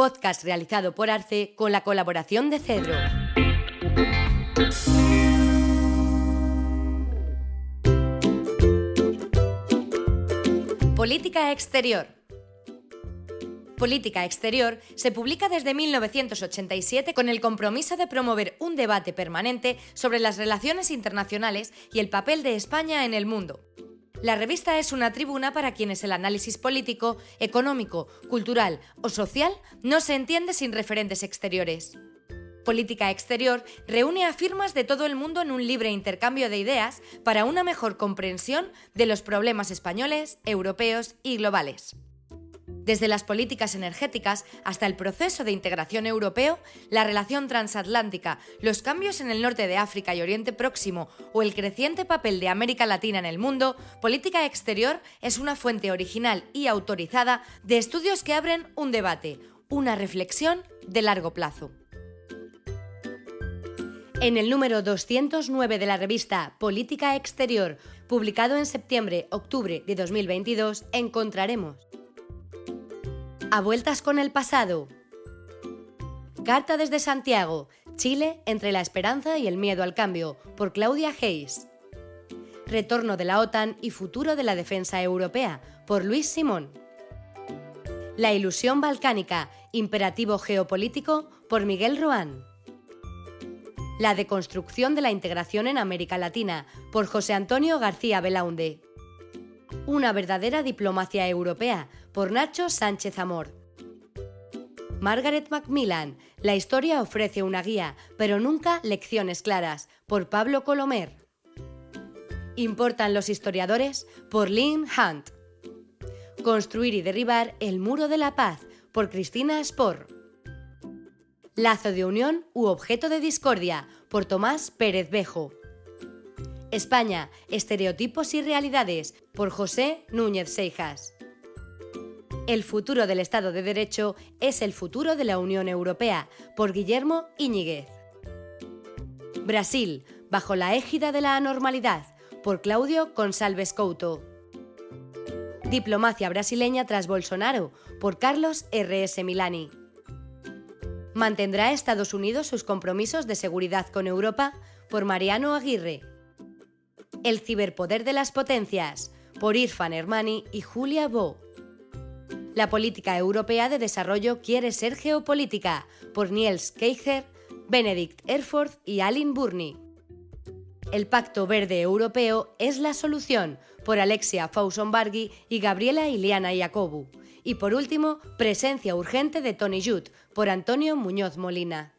podcast realizado por Arce con la colaboración de Cedro. Política Exterior. Política Exterior se publica desde 1987 con el compromiso de promover un debate permanente sobre las relaciones internacionales y el papel de España en el mundo. La revista es una tribuna para quienes el análisis político, económico, cultural o social no se entiende sin referentes exteriores. Política Exterior reúne a firmas de todo el mundo en un libre intercambio de ideas para una mejor comprensión de los problemas españoles, europeos y globales. Desde las políticas energéticas hasta el proceso de integración europeo, la relación transatlántica, los cambios en el norte de África y Oriente Próximo o el creciente papel de América Latina en el mundo, Política Exterior es una fuente original y autorizada de estudios que abren un debate, una reflexión de largo plazo. En el número 209 de la revista Política Exterior, publicado en septiembre-octubre de 2022, encontraremos A vueltas con el pasado. Carta desde Santiago, Chile entre la esperanza y el miedo al cambio, por Claudia Hayes. Retorno de la OTAN y futuro de la defensa europea, por Luis Simón. La ilusión balcánica, imperativo geopolítico, por Miguel Roán. La deconstrucción de la integración en América Latina, por José Antonio García Belaunde. Una verdadera diplomacia europea, por Nacho Sánchez Amor. Margaret Macmillan, la historia ofrece una guía, pero nunca lecciones claras, por Pablo Colomer. ¿Importan los historiadores? por Lynn Hunt. Construir y derribar el muro de la paz, por Cristina Spor. Lazo de unión u objeto de discordia, por Tomás Pérez Bejo. España, estereotipos y realidades, por José Núñez Seijas. El futuro del Estado de Derecho es el futuro de la Unión Europea, por Guillermo Iñiguez. Brasil, bajo la égida de la anormalidad, por Claudio Consalves Couto. Diplomacia brasileña tras Bolsonaro, por Carlos R.S. Milani. ¿Mantendrá Estados Unidos sus compromisos de seguridad con Europa? Por Mariano Aguirre. El ciberpoder de las potencias, por Irfan Hermani y Julia Bo. La política europea de desarrollo quiere ser geopolítica, por Niels Keicher, Benedict Erfurt y Alin Burney. El Pacto Verde Europeo es la solución, por Alexia Fausson-Barghi y Gabriela Iliana Jacobu. Y por último, Presencia urgente de Tony Judd, por Antonio Muñoz Molina.